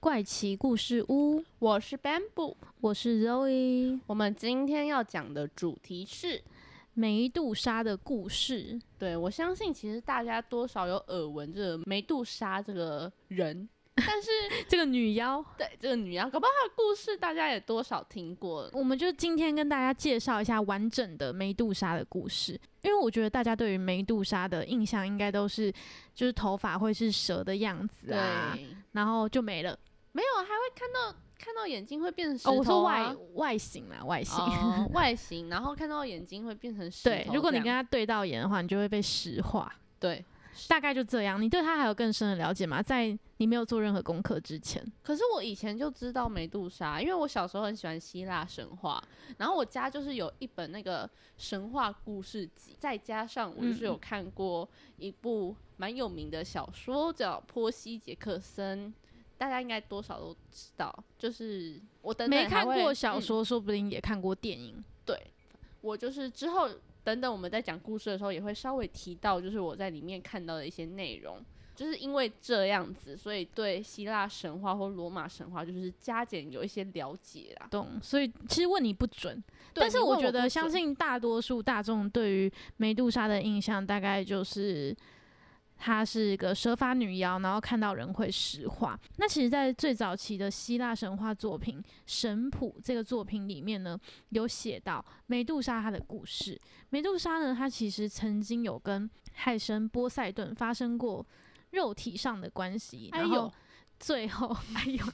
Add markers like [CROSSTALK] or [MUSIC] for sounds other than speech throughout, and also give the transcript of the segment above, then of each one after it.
怪奇故事屋，我是 Bamboo。我是 Zoe。我们今天要讲的主题是，梅杜莎的故事。对我相信，其实大家多少有耳闻这个梅杜莎这个人，[LAUGHS] 但是这个女妖，对这个女妖，搞不好她的故事大家也多少听过。我们就今天跟大家介绍一下完整的梅杜莎的故事，因为我觉得大家对于梅杜莎的印象应该都是，就是头发会是蛇的样子啊，然后就没了。没有，还会看到看到眼睛会变成石哦，头、我说啊外外形啦，外形。哦外形，然后看到眼睛会变成石头。，对如果你跟他对到眼的话，你就会被石化。对，大概就这样。你对他还有更深的了解吗？在你没有做任何功课之前，可是我以前就知道梅杜莎，因为我小时候很喜欢希腊神话，然后我家就是有一本那个神话故事集，再加上我就是有嗯看过一部蛮有名的小说叫《波西·杰克森》，大家应该多少都知道，就是我等等没看过小嗯说，说不定也看过电影。对，我就是之后等等我们在讲故事的时候，也会稍微提到，就是我在里面看到的一些内容。就是因为这样子，所以对希腊神话或罗马神话就是加减有一些了解啦。懂，所以其实问你不准，但是我觉得相信大多数大众对于梅杜莎的印象大概就是。她是一个蛇发女妖，然后看到人会石化。那其实，在最早期的希腊神话作品《神谱》这个作品里面呢，有写到美杜莎她的故事。美杜莎呢，她其实曾经有跟海神波塞顿发生过肉体上的关系，然后哎，最后，[LAUGHS] 哎呦，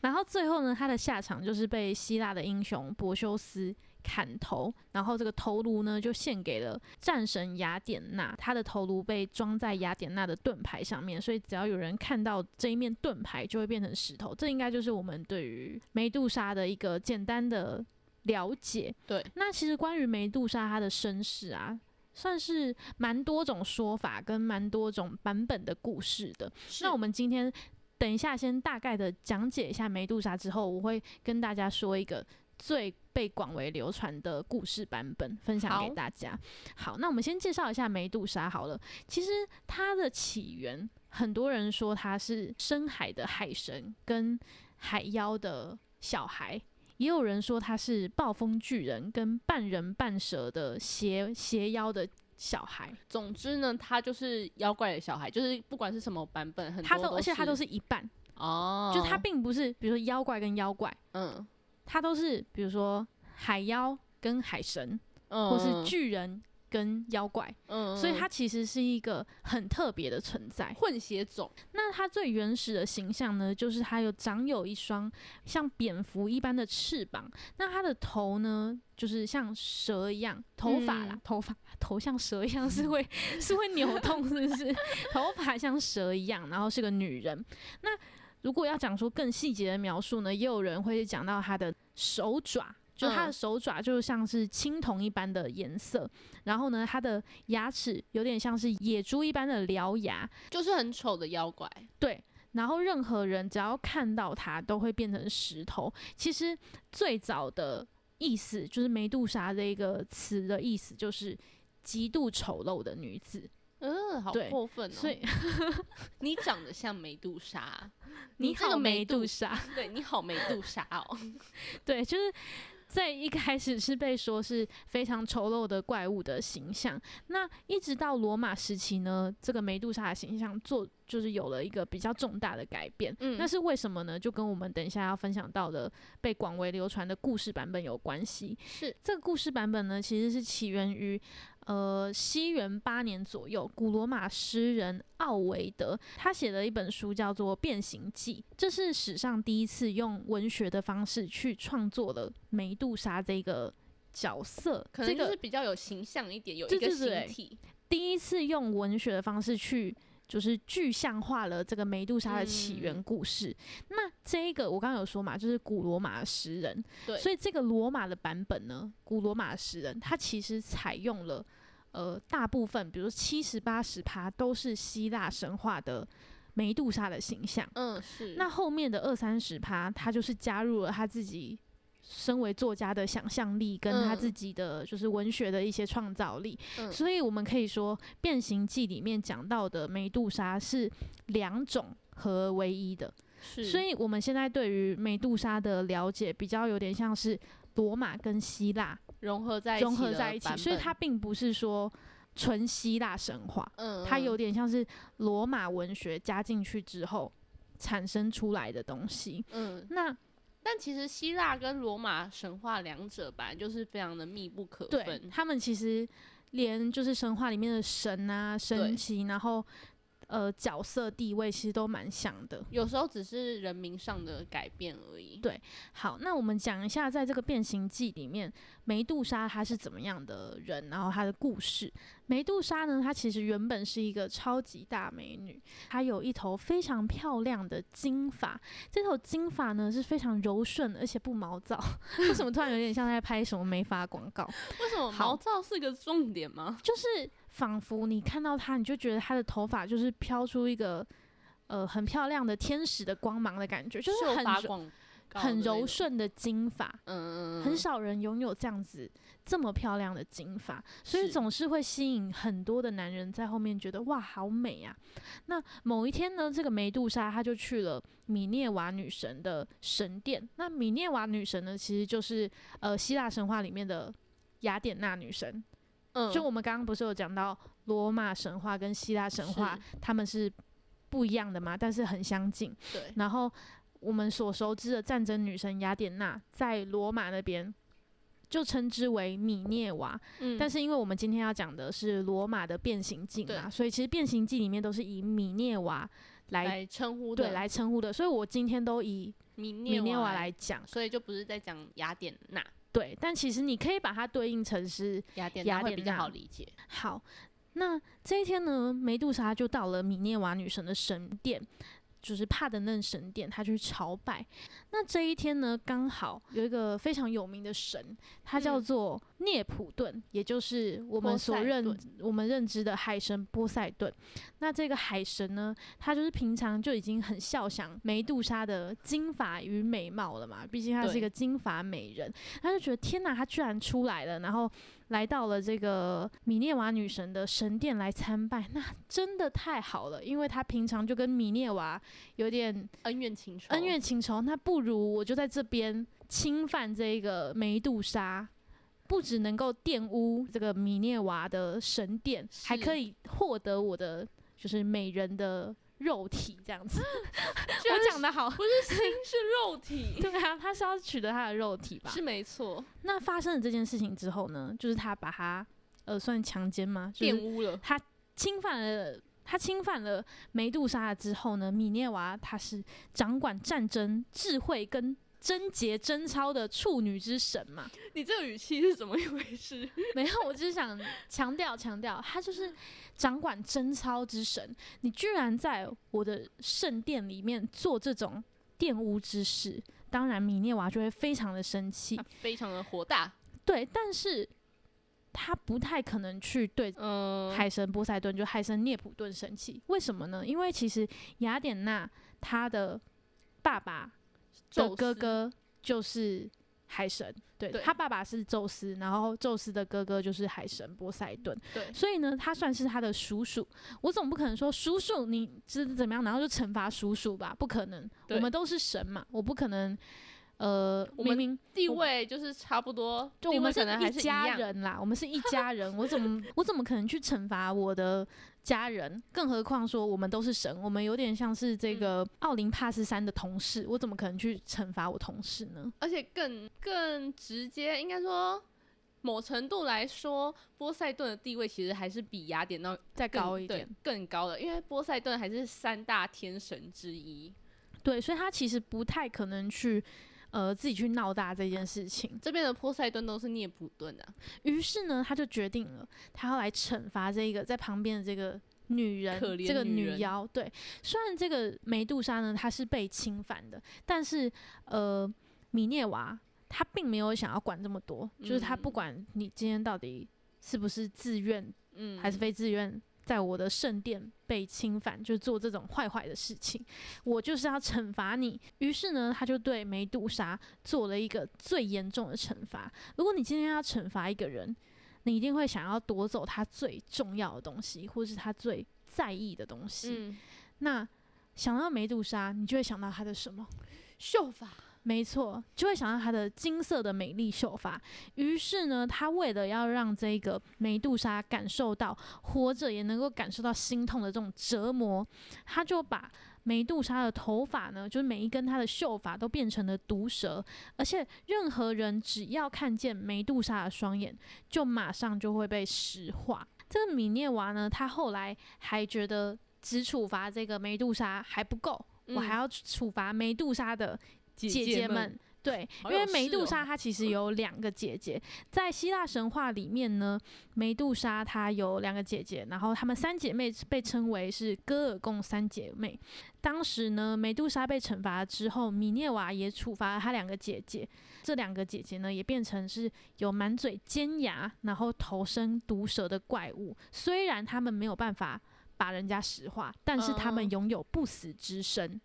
然后最后呢，她的下场就是被希腊的英雄柏修斯砍头，然后这个头颅呢就献给了战神雅典娜，他的头颅被装在雅典娜的盾牌上面，所以只要有人看到这一面盾牌，就会变成石头。这应该就是我们对于梅杜莎的一个简单的了解。对，那其实关于梅杜莎她的身世啊。算是蛮多种说法跟蛮多种版本的故事的。那我们今天等一下先大概的讲解一下梅杜莎之后，我会跟大家说一个最被广为流传的故事版本，分享给大家。好，那我们先介绍一下梅杜莎好了。其实它的起源，很多人说它是深海的海神跟海妖的小孩。也有人说他是暴风巨人跟半人半蛇的邪邪妖的小孩，总之呢，他就是妖怪的小孩，就是不管是什么版本，很多他都而且他都是是一半，哦，就他并不是比如说妖怪跟妖怪，嗯它都是比如说海妖跟海神，嗯，或是巨人跟妖怪，嗯，所以它其实是一个很特别的存在。混血种，那它最原始的形象呢，就是它有长有一双像蝙蝠一般的翅膀，那它的头呢，就是像蛇一样，头发啦，嗯头发头像蛇一样 [LAUGHS] 是会是会扭动，是不是？[LAUGHS] 头发像蛇一样，然后是个女人。那如果要讲出更细节的描述呢，也有人会讲到它的手爪。就它的嗯手爪就像是青铜一般的颜色，然后呢，它的牙齿有点像是野猪一般的獠牙，就是很丑的妖怪。对，然后任何人只要看到它，都会变成石头。其实最早的意思就是梅杜莎这个词的意思就是极度丑陋的女子，嗯，好对过分哦！所以 [LAUGHS] 你长得像梅杜莎，[LAUGHS] 你这个好梅杜杜莎，对你好梅杜莎哦。[LAUGHS] 对，就是。在一开始是被说是非常丑陋的怪物的形象，那一直到罗马时期呢，这个梅杜莎的形象做就是有了一个比较重大的改变。嗯那是为什么呢？就跟我们等一下要分享到的被广为流传的故事版本有关系。是这个故事版本呢，其实是起源于呃西元八年左右，古罗马诗人奥维德他写的一本书叫做《变形记》，这是史上第一次用文学的方式去创作了梅杜莎这个角色，这个可能就是比较有形象一点，有一个形对对对体。第一次用文学的方式去就是具象化了这个梅杜莎的起源嗯故事。那这一个我刚刚有说嘛，就是古罗马的诗人，对，所以这个罗马的版本呢，古罗马的诗人他其实采用了呃大部分，比如七十八十趴都是希腊神话的梅杜莎的形象。嗯是那后面的二三十趴，他就是加入了他自己身为作家的想象力，跟他嗯自己的就是文学的一些创造力。嗯所以我们可以说，《变形记》里面讲到的梅杜莎是两种合而为一的。是，所以我们现在对于梅杜莎的了解，比较有点像是罗马跟希腊融合在一起融合在一起，所以它并不是说纯希腊神话，嗯它有嗯点像是罗马文学加进去之后产生出来的东西。嗯，那但其实希腊跟罗马神话两者本来就是非常的密不可分，他们其实连就是神话里面的神啊、神奇，然后呃角色地位其实都蛮像的。有时候只是人名上的改变而已。对好，那我们讲一下，在这个《变形记》里面，梅杜莎她是怎么样的人，然后她的故事。梅杜莎呢，她其实原本是一个超级大美女，她有一头非常漂亮的金发，这头金发呢是非常柔顺而且不毛躁。[LAUGHS] 为什么突然有点像在拍什么美发广告？为什么毛躁是个重点吗？就是仿佛你看到她，你就觉得她的头发就是飘出一个呃很漂亮的天使的光芒的感觉，就是很很柔顺的金发。嗯嗯嗯，很少人拥有这样子这么漂亮的金发，所以总是会吸引很多的男人在后面觉得哇好美啊。那某一天呢，这个梅杜莎她就去了米涅瓦女神的神殿。那米涅瓦女神呢，其实就是呃希腊神话里面的雅典娜女神。嗯，就我们刚刚不是有讲到罗马神话跟希腊神话是，他们是不一样的嘛，但是很相近。对，然后我们所熟知的战争女神雅典娜，在罗马那边就称之为米涅瓦。嗯，但是因为我们今天要讲的是罗马的变形记嘛，所以其实变形记里面都是以米涅瓦来来称呼的对来称呼的，所以我今天都以米涅瓦来，讲。所以就不是在讲雅典娜，对，但其实你可以把它对应成是雅典雅娜会比较好理解。好，那这一天呢，梅杜莎就到了米涅瓦女神的神殿，就是帕德嫩神殿，他去朝拜。那这一天呢，刚好有一个非常有名的神，他叫嗯做涅普顿，也就是我们所认我们认知的海神波塞顿。那这个海神呢，他就是平常就已经很笑想梅杜莎的金发与美貌了嘛，毕竟她是一个金发美人，他就觉得天哪，他居然出来了，然后来到了这个米涅瓦女神的神殿来参拜，那真的太好了，因为他平常就跟米涅瓦有点恩怨情仇，恩怨情仇，那不如我就在这边侵犯这个梅杜莎。不只能够玷污这个米涅瓦的神殿，还可以获得我的就是美人的肉体，这样子。居 [LAUGHS] 然我讲的好，不是心是肉体，[LAUGHS] 对啊，他是要取得他的肉体吧？是没错，那发生了这件事情之后呢，就是他把他呃算强奸吗？就是玷污了，侵犯了他侵犯了梅杜莎之后呢，米涅娃她是掌管战争、智慧跟贞洁贞操的处女之神嘛。你这个语气是怎么一回事？[LAUGHS] 没有，我只是想强调强调，他就是掌管贞操之神。你居然在我的圣殿里面做这种玷污之事，当然米涅娃就会非常的生气。非常的火大，对，但是他不太可能去对嗯，海神波塞顿，就海神涅普顿生气。为什么呢？因为其实雅典娜她的爸爸的宙斯哥哥就是海神，对对他爸爸是宙斯，然后宙斯的哥哥就是海神波塞顿，对，所以呢，他算是他的叔叔。我总不可能说叔叔你是怎么样，然后就惩罚叔叔吧？不可能，我们都是神嘛，我不可能。呃，我们明明地位就是差不多，就我们可能还是一样，家人啦，我们是一家人，我怎么 [LAUGHS] 我怎么可能去惩罚我的家人？更何况说我们都是神，我们有点像是这嗯个奥林帕斯山的同事，我怎么可能去惩罚我同事呢？而且更更直接，应该说。某程度来说，波塞顿的地位其实还是比雅典娜再高一点，更高的，因为波塞顿还是三大天神之一。对，所以他其实不太可能去呃自己去闹大这件事情。这边的波塞顿都是涅普顿的啊、于是呢，他就决定了，他要来惩罚这个在旁边的这个女人这个女妖。对，虽然这个梅杜莎呢，她是被侵犯的，但是呃，米涅娃她并没有想要管这么多，就是她不嗯管你今天到底是不是自愿嗯，还是非自愿，在我的圣殿被侵犯，就做这种坏坏的事情，我就是要惩罚你。于是呢，他就对梅杜莎做了一个最严重的惩罚。如果你今天要惩罚一个人，你一定会想要夺走他最重要的东西，或是他最在意的东西。嗯，那想到梅杜莎，你就会想到他的什么？秀发，没错，就会想到她的金色的美丽秀发。于是呢，他为了要让这个梅杜莎感受到活着也能够感受到心痛的这种折磨，他就把梅杜莎的头发呢，就是每一根她的秀发都变成了毒蛇，而且任何人只要看见梅杜莎的双眼，就马上就会被石化。这个米涅娃呢，他后来还觉得只处罚这个梅杜莎还不够，我还嗯要处罚梅杜莎的姐姐姐们。对，因为梅杜莎她其实有两个姐姐，在希腊神话里面呢，梅杜莎她有两个姐姐，然后她们三姐妹被称为是戈尔贡三姐妹。当时呢，梅杜莎被惩罚之后，米涅瓦也处罚了她两个姐姐，这两个姐姐呢也变成是有满嘴尖牙，然后头生毒蛇的怪物。虽然她们没有办法把人家石化，但是她们嗯拥有不死之身。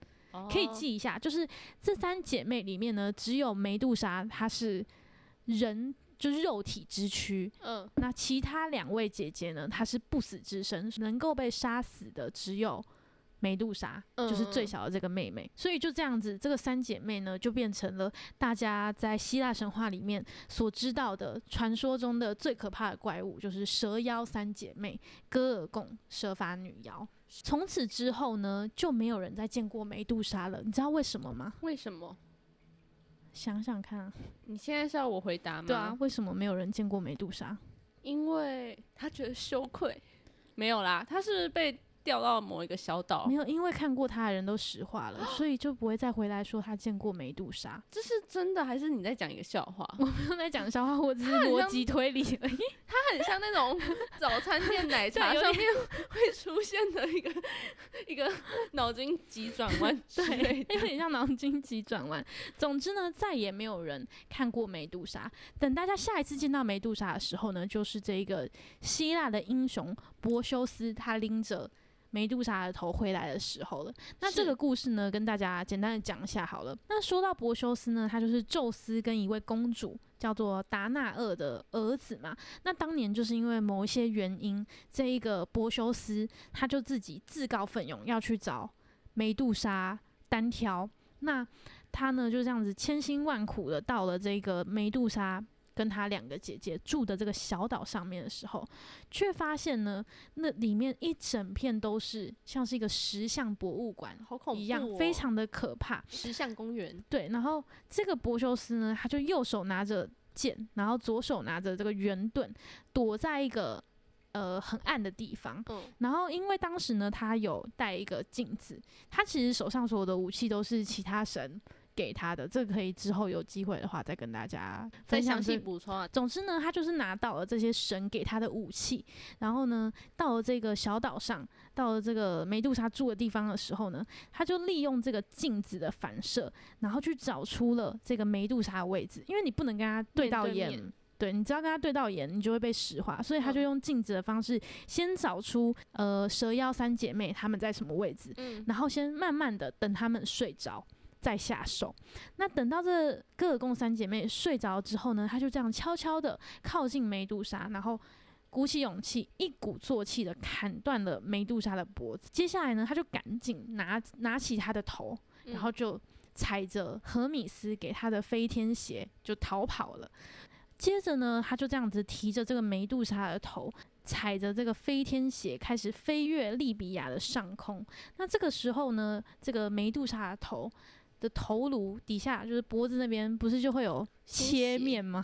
可以哦记一下，就是这三姐妹里面呢，只有梅杜莎她是人，就是肉体之躯。嗯，那其他两位姐姐呢，她是不死之身，能够被杀死的只有梅杜莎，就是最嗯小的这个妹妹。所以就这样子，这个三姐妹呢，就变成了大家在希腊神话里面所知道的传说中的最可怕的怪物，就是蛇妖三姐妹戈尔贡蛇发女妖。从此之后呢，就没有人再见过梅杜莎了。你知道为什么吗？为什么？想想看啊，你现在是要我回答吗？对啊，，为什么没有人见过梅杜莎？因为他觉得羞愧。没有啦，他是被调到某一个小岛没，有，因为看过他的人都石化了，所以 [GASPS] 就不会再回来说他见过梅杜莎。这是真的还是你在讲一个笑话？我没有在讲笑话，我只是逻辑推理而已。[LAUGHS] 它很像那种 [LAUGHS] 早餐店奶茶上面会出现的一个一个脑筋急转 [LAUGHS] 弯对，有。点像脑筋急转弯。总之呢，再也没有人看过梅杜莎。等大家下一次见到梅杜莎的时候呢，就是这一个希腊的英雄波修斯，他拎着梅杜莎的头回来的时候了。那这个故事呢，跟大家简单的讲一下好了。那说到柏修斯呢，他就是宙斯跟一位公主叫做达纳厄的儿子嘛。那当年就是因为某一些原因，这一个柏修斯他就自己自告奋勇要去找梅杜莎单挑。那他呢就这样子千辛万苦的到了这个梅杜莎跟他两个姐姐住的这个小岛上面的时候，却发现呢，那里面一整片都是像是一个石像博物馆好恐怖、哦一样，非常的可怕。石像公园。对，然后这个柏修斯呢，他就右手拿着剑，然后左手拿着这个圆盾，躲在一个呃很暗的地方。嗯，然后因为当时呢，他有带一个镜子，他其实手上所有的武器都是其他神给他的，这个可以之后有机会的话再跟大家分享补充啊。总之呢，他就是拿到了这些神给他的武器，然后呢，到了这个小岛上，到了这个梅杜莎住的地方的时候呢，他就利用这个镜子的反射，然后去找出了这个梅杜莎的位置，因为你不能跟他对到眼。面对你只要跟他对到眼，你就会被石化，所以他就嗯用镜子的方式，先找出呃蛇妖三姐妹她们在什么位置，嗯，然后先慢慢的等她们睡着，再下手。那等到这戈尔贡三姐妹睡着之后呢，她就这样悄悄的靠近梅杜莎，然后鼓起勇气，一鼓作气的砍断了梅杜莎的脖子。接下来呢，她就赶紧拿拿起她的头，然后嗯就踩着荷米斯给她的飞天鞋就逃跑了。接着呢，他就这样子提着这个梅杜莎的头，踩着这个飞天鞋开始飞越利比亚的上空。那这个时候呢，这个梅杜莎的头的头颅底下，就是脖子那边，不是就会有切面吗？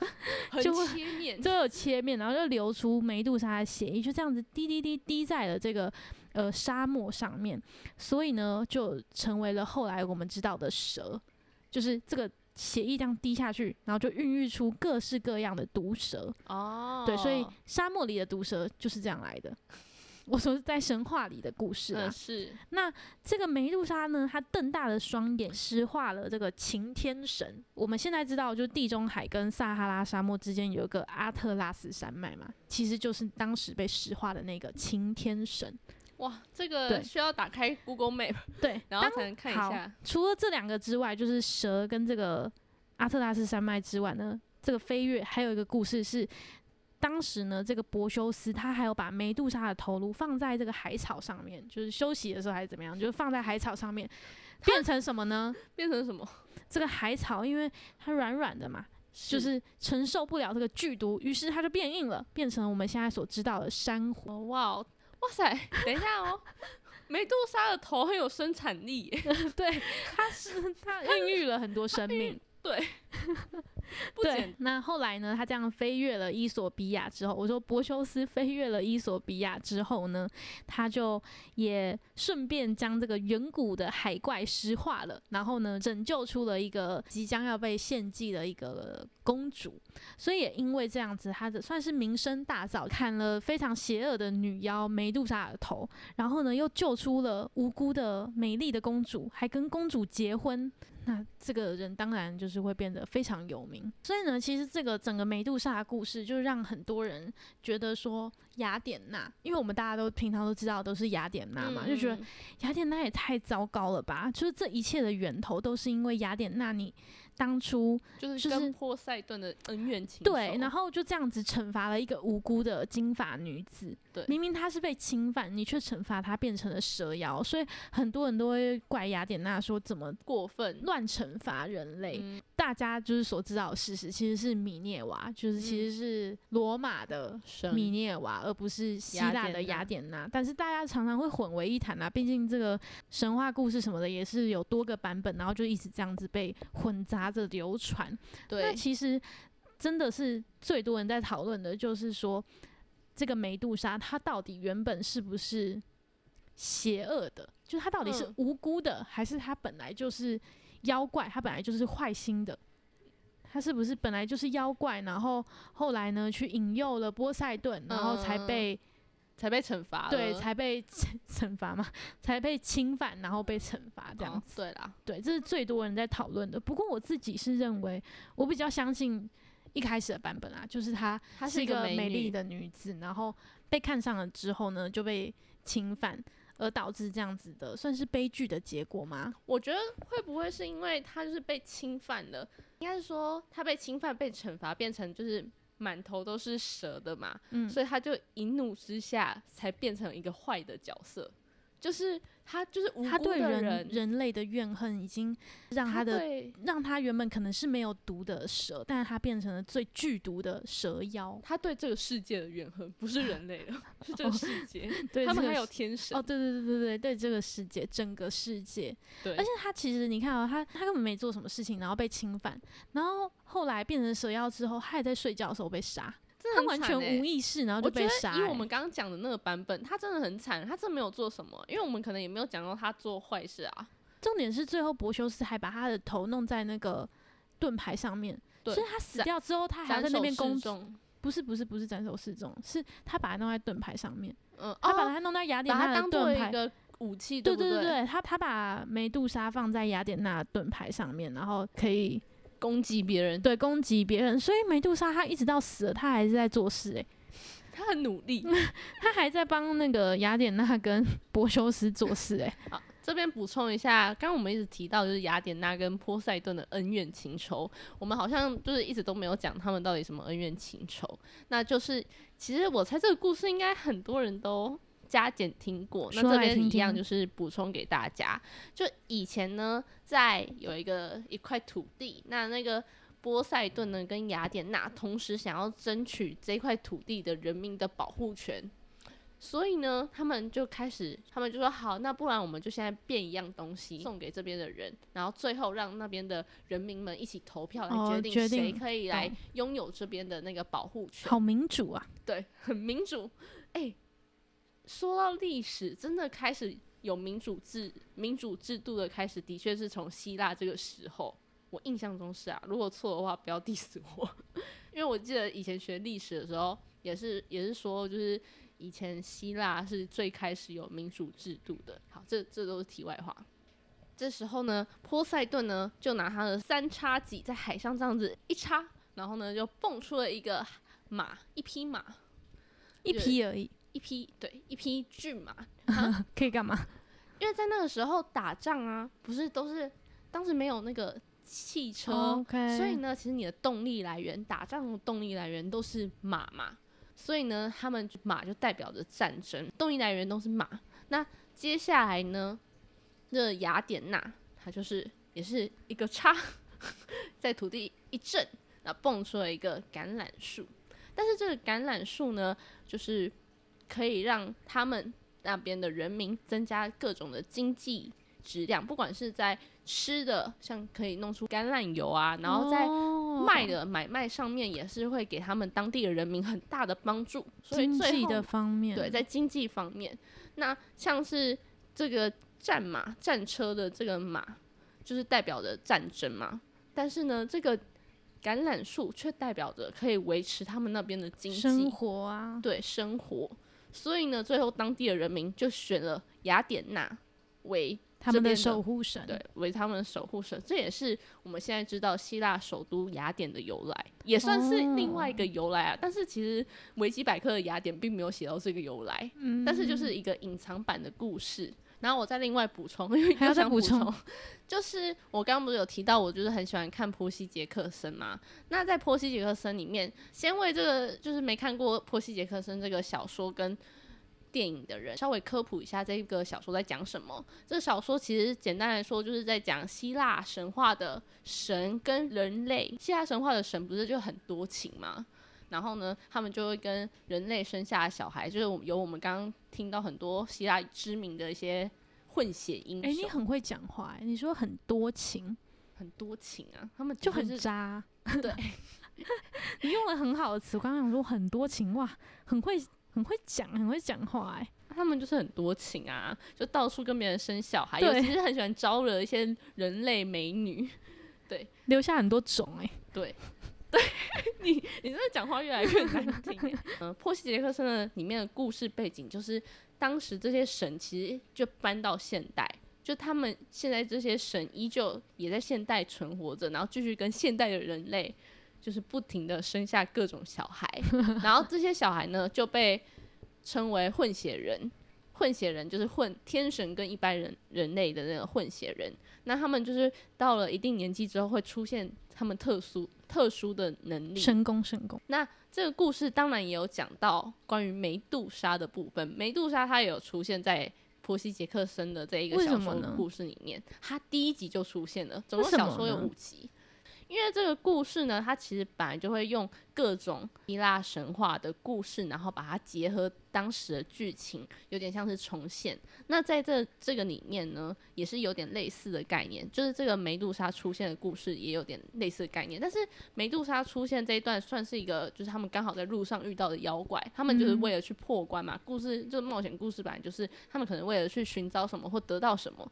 [LAUGHS] 很就会切面，就会有切面，然后就流出梅杜莎的血液，就这样子滴滴滴滴在了这个呃沙漠上面，所以呢，就成为了后来我们知道的蛇，就是这个血液这样滴下去，然后就孕育出各式各样的毒蛇。哦，对，所以沙漠里的毒蛇就是这样来的。我说在神话里的故事啊。嗯，是那这个梅杜莎呢，她瞪大了双眼石化了这个擎天神。我们现在知道，就地中海跟撒哈拉沙漠之间有一个阿特拉斯山脉嘛，其实就是当时被石化的那个擎天神。哇，这个需要打开 Google Map，[LAUGHS] 对，然后才能看一下。除了这两个之外，就是蛇跟这个阿特拉斯山脉之外呢，这个飞跃还有一个故事是，当时呢，这个柏修斯他还有把梅杜莎的头颅放在这个海草上面，就是休息的时候还是怎么样，就是放在海草上面，变成什么呢？变成什么？这个海草因为它软软的嘛，就是承受不了这个剧毒，于是它就变硬了，变成了我们现在所知道的珊瑚。哦哇哦哇塞，等一下哦，梅杜莎的头很有生产力耶，[LAUGHS] 对，它是它孕育了很多生命。对，[LAUGHS] 不对，那后来呢？他这样飞越了伊索比亚之后，我说柏修斯飞越了伊索比亚之后呢，他就也顺便将这个远古的海怪石化了，然后呢，拯救出了一个即将要被献祭的一个公主。所以也因为这样子，他的算是名声大噪，砍了非常邪恶的女妖梅杜莎的头，然后呢，又救出了无辜的美丽的公主，还跟公主结婚。那这个人当然就是会变得非常有名。所以呢，其实这个整个梅杜莎的故事，就让很多人觉得说雅典娜，因为我们大家都平常都知道都是雅典娜嘛，就觉得嗯雅典娜也太糟糕了吧？就是这一切的源头都是因为雅典娜你当初就是就是跟波塞顿的恩怨情对，然后后就这样子惩罚了一个无辜的金发女子。对明明他是被侵犯，你却惩罚他变成了蛇妖，所以很多人都会怪雅典娜说怎么过分，乱惩罚人类。嗯大家就是所知道的事实，其实是米涅娃，就是其实是罗马的米涅娃，而不是希腊的雅典娜。但是大家常常会混为一谈啊，毕竟这个神话故事什么的也是有多个版本，然后就一直这样子被混杂着流传。那对，其实真的是最多人在讨论的，就是说这个梅杜莎她到底原本是不是邪恶的？就是她到底是嗯无辜的，还是她本来就是妖怪？她本来就是坏心的？她是不是本来就是妖怪？然后后来呢，去引诱了波塞顿，然后才嗯被、才被惩罚，对才被 [LAUGHS] 惩惩罚嘛，才被侵犯，然后被惩罚这样哦子。对啦，对，这是最多人在讨论的。不过我自己是认为，我比较相信一开始的版本啊，就是她她是一个美丽的女子，然后被看上了之后呢，就被侵犯，而导致这样子的算是悲剧的结果吗？我觉得会不会是因为她就是被侵犯了？应该是说她被侵犯、被惩罚，变成就是满头都是蛇的嘛，嗯，所以她就一怒之下才变成一个坏的角色，就是他就是无辜她对人的人，人类的怨恨已经让她她的对让他原本可能是没有毒的蛇，但是他变成了最剧毒的蛇妖。他对这个世界的怨恨，不是人类的，[LAUGHS] 是这个世界。[LAUGHS] 对，他们还有天神哦，对对对对对对，这个世界，整个世界，对，而且他其实你看哦，他他根本没做什么事情，然后被侵犯，然后后来变成蛇妖之后，他也在睡觉的时候被杀，他完全无意识，然后就被杀、欸以我们刚刚讲的那个版本，他真的很惨，他真的没有做什么，因为我们可能也没有讲到他做坏事啊。重点是最后柏修斯还把他的头弄在那个盾牌上面，所以他死掉之后，他还要在那边攻中，不是不是不是斩首示众，是他把它弄在盾牌上面，嗯，他把哦它弄在雅典娜的盾牌。一个武器，不对对对，他他把梅杜莎放在雅典娜盾牌上面，然后可以攻击别人，对攻击别人，所以梅杜莎她一直到死了，她还是在做事诶、她很努力。[LAUGHS] 她还在帮那个雅典娜跟柏修斯做事诶、[LAUGHS] 好，这边补充一下，刚刚我们一直提到就是雅典娜跟波塞顿的恩怨情仇，我们好像就是一直都没有讲他们到底什么恩怨情仇。那就是其实我猜这个故事应该很多人都加减听过，那这边一样就是补充给大家。就以前呢，在有一个一块土地，那那个。波塞顿呢，跟雅典娜同时想要争取这块土地的人民的保护权，所以呢，他们就开始，他们就说好，那不然我们就现在变一样东西送给这边的人，然后最后让那边的人民们一起投票来哦决定谁可以来拥有这边的那个保护权。好民主啊！对，很民主。哎、说到历史，真的开始有民主制、民主制度的开始，的确是从希腊这个时候。我印象中是啊，如果错的话，不要 [LAUGHS] diss 我，因为我记得以前学历史的时候，也是也是说，就是以以前希腊是最开始有民主制度的。好，这这都是题外话。这时候呢，波塞顿呢就拿他的三叉戟在海上这样子一插，然后呢就蹦出了一个马，一匹马，一匹而已，一匹对，一匹骏马。可以干嘛？因为在那个时候打仗啊，不是都是当时没有那个汽车所以呢，其实你的动力来源，打仗的动力来源都是马嘛。所以呢，他们马就代表着战争，动力来源都是马。那接下来呢，这雅典娜她就是也是一个叉，[LAUGHS] 在土地一震，然后蹦出了一个橄榄树。但是这个橄榄树呢，就是可以让他们那边的人民增加各种的经济质量，不管是在吃的，像可以弄出橄榄油啊，然后在哦卖的买卖上面也是会给他们当地的人民很大的帮助。所以最后经济的方面，对，在经济方面，那像是这个战马、战车的这个马，就是代表着战争嘛。但是呢，这个橄榄树却代表着可以维持他们那边的经济生活啊，对生活。所以呢，最后当地的人民就选了雅典娜为他们的守护神，对，为他们的守护神，这也是我们现在知道希腊首都雅典的由来，也算是另外一个由来啊。但是其实维基百科的雅典并没有写到这个由来，嗯但是就是一个隐藏版的故事。然后我再另外补充，[LAUGHS] 因为还要再补充就是我刚刚不是有提到，我就是很喜欢看波西杰克森嘛。那在波西杰克森里面，先为这个就是没看过波西杰克森这个小说跟电影的人，稍微科普一下这个小说在讲什么。这个小说其实简单来说，就是在讲希腊神话的神跟人类。希腊神话的神不是就很多情吗？然后呢，他们就会跟人类生下小孩，就是我有我们刚刚听到很多希腊知名的一些混血英雄，哎、你很会讲话、欸，你说很多情，很多情啊，他们就很渣。[LAUGHS] 对，[LAUGHS] 你用了很好的词，我刚刚想说很多情，哇，很会很会讲，很会讲话、哎，他们就是很多情啊，就到处跟别人生小孩，对尤其是很喜欢招惹一些人类美女。[LAUGHS] 对。留下很多种、哎，对，对你，你这讲话越来越难听欸。嗯、[LAUGHS] 波西杰克森的里面的故事背景就是，当时这些神其实就搬到现代，就他们现在这些神依旧也在现代存活着，然后继续跟现代的人类就是不停的生下各种小孩，[LAUGHS] 然后这些小孩呢就被称为混血人。混血人就是混天神跟一般人人类的那个混血人，那他们就是到了一定年纪之后会出现他们特殊特殊的能力。神功，神功，那这个故事当然也有讲到关于梅杜莎的部分，梅杜莎她也有出现在波西杰克森的这一个为小说的故事里面，她第一集就出现了，总共小说有五集。因为这个故事呢，它其实本来就会用各种希腊神话的故事，然后把它结合当时的剧情，有点像是重现。那在这这个里面呢，也是有点类似的概念，就是这个梅杜莎出现的故事也有点类似的概念。但是梅杜莎出现这一段算是一个，就是他们刚好在路上遇到的妖怪，他们就是为了去破关嘛。故事就是冒险故事，本来就是他们可能为了去寻找什么或得到什么，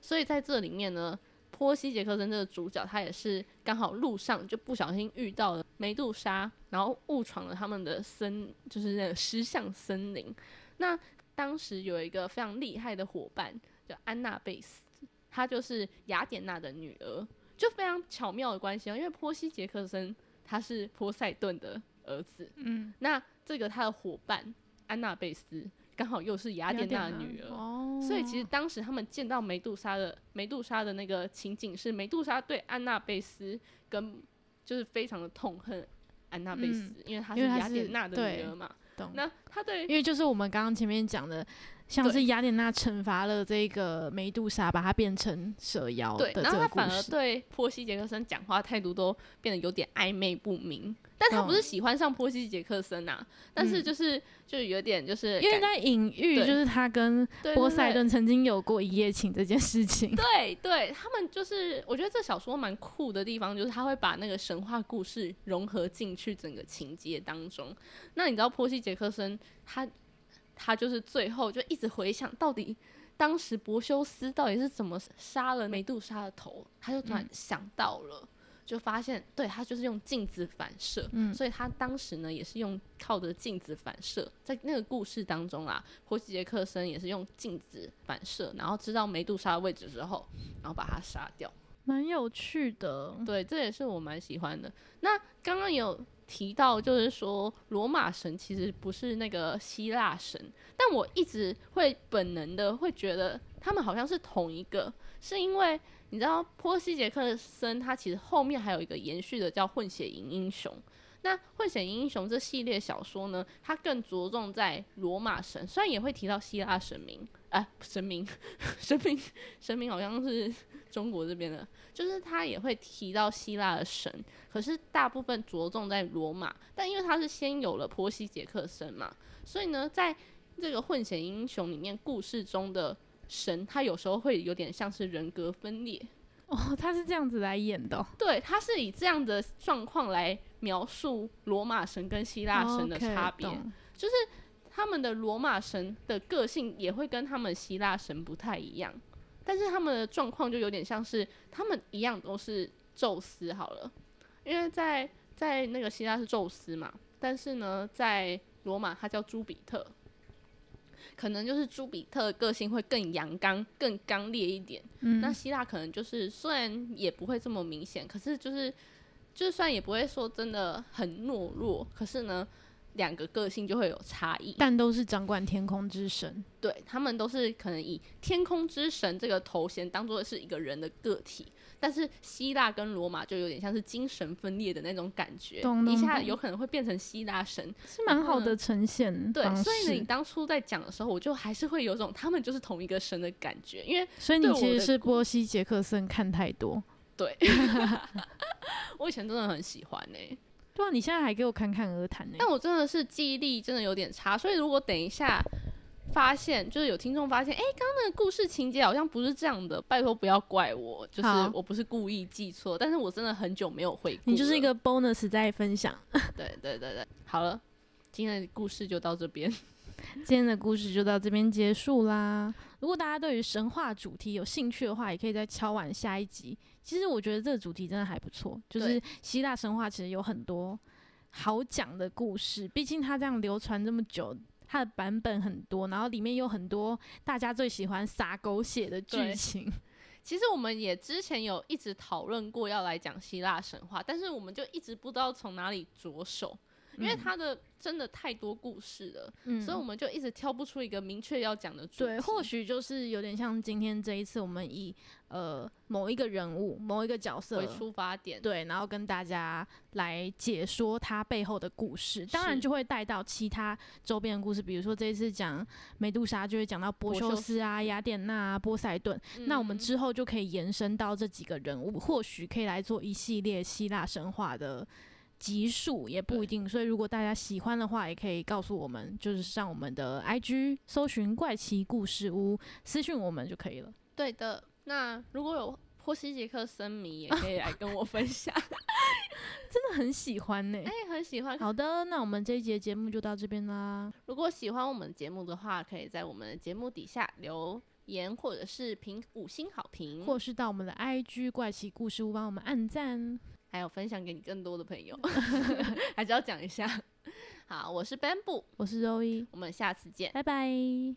所以在这里面呢。波西杰克森这个主角，他也是刚好路上就不小心遇到了梅杜莎，然后误闯了他们的森，就是那个石像森林。那当时有一个非常厉害的伙伴叫安娜贝斯，她就是雅典娜的女儿，就非常巧妙的关系啊。因为波西杰克森他是波塞顿的儿子，嗯，那这个他的伙伴安娜贝斯刚好又是雅典娜的女儿，哦，所以其实当时他们见到梅杜莎的梅杜莎的那个情景是梅杜莎对安娜贝斯跟就是非常的痛恨安娜贝斯，嗯因为她是雅典娜的女儿嘛。懂。那她对因为就是我们刚刚前面讲的，像是雅典娜惩罚了这个梅杜莎，把她变成蛇妖对，然后她反而。对波西杰克森讲话态度都变得有点暧昧不明。但他不是喜欢上波西杰克森呐、但是嗯就是、就是有点就是因为在隐喻，就是他跟波塞顿曾经有过一夜情这件事情。对对，他们就是，我觉得这小说蛮酷的地方，就是他会把那个神话故事融合进去整个情节当中。那你知道波西杰克森他他就是最后就一直回想到底当时柏修斯到底是怎么杀了美杜莎的头，他就突然嗯想到了。就发现对他就是用镜子反射，嗯所以他当时呢也是用靠着镜子反射，在那个故事当中啊，波西杰克森也是用镜子反射，然后知道梅杜莎的位置之后，然后把他杀掉。蛮有趣的。对，这也是我蛮喜欢的。那刚刚有提到，就是说罗马神其实不是那个希腊神，但我一直会本能的会觉得他们好像是同一个，是因为你知道波西杰克森他其实后面还有一个延续的叫混血营英雄。那《混血英雄》这系列小说呢，它更着重在罗马神，虽然也会提到希腊神明，哎、神明，[LAUGHS] 神明，神明好像是中国这边的，就是他也会提到希腊的神，可是大部分着重在罗马。但因为他是先有了波西杰克森嘛，所以呢，在这个混血英雄里面，故事中的神，他有时候会有点像是人格分裂。哦，他是这样子来演的哦、对，他是以这样的状况来描述罗马神跟希腊神的差别。就是他们的罗马神的个性也会跟他们希腊神不太一样，但是他们的状况就有点像是他们一样都是宙斯好了，因为在在那个希腊是宙斯嘛，但是呢，在罗马他叫朱比特，可能就是朱比特个性会更阳刚、更刚烈一点。嗯，那希腊可能就是虽然也不会这么明显，可是就是就算也不会说真的很懦弱，可是呢，两个个性就会有差异。但都是掌管天空之神。对他们都是可能以天空之神这个头衔当做是一个人的个体，但是希腊跟罗马就有点像是精神分裂的那种感觉，懂懂一下有可能会变成希腊神。是蛮好的呈现对，所以呢，你当初在讲的时候，我就还是会有种他们就是同一个神的感觉，因为所以你其实是波西杰克森看太多。对，[LAUGHS] 我以前真的很喜欢呢、对啊，你现在还给我侃侃而谈呢。但我真的是记忆力真的有点差，所以如果等一下发现，就是有听众发现，哎、刚刚那个故事情节好像不是这样的，拜托不要怪我，就是我不是故意记错，但是我真的很久没有回顾，你就是一个 bonus 在分享。[LAUGHS] 对对对对，好了，今天的故事就到这边，今天的故事就到这边结束啦。如果大家对于神话主题有兴趣的话，也可以再敲完下一集。其实我觉得这个主题真的还不错，就是希腊神话其实有很多好讲的故事，毕竟它这样流传这么久。它的版本很多，然后里面有很多大家最喜欢撒狗血的剧情。[LAUGHS] 其实我们也之前有一直讨论过要来讲希腊神话，但是我们就一直不知道从哪里着手，因为嗯它的真的太多故事了，嗯所以我们就一直挑不出一个明确要讲的主题。对，或许就是有点像今天这一次，我们以呃某一个人物、某一个角色为出发点，对，然后跟大家来解说他背后的故事，当然就会带到其他周边的故事，比如说这一次讲美杜莎，就会讲到波修斯啊、雅典娜啊、波塞顿，那我们嗯之后就可以延伸到这几个人物，或许可以来做一系列希腊神话的。集数也不一定，所以如果大家喜欢的话，也可以告诉我们，就是上我们的 IG 搜寻“怪奇故事屋”，私讯我们就可以了。对的。那如果有波西杰克森迷，也可以来跟我分享。[LAUGHS] 真的很喜欢呢、哎、很喜欢。好的，那我们这一节节目就到这边啦。如果喜欢我们节目的话，可以在我们的节目底下留言，或者是评五星好评，或是到我们的 IG 怪奇故事屋帮我们按赞。还有分享给你更多的朋友，[LAUGHS] 还是要讲一下。好，我是 Bamboo，我是周一，我们下次见。拜拜。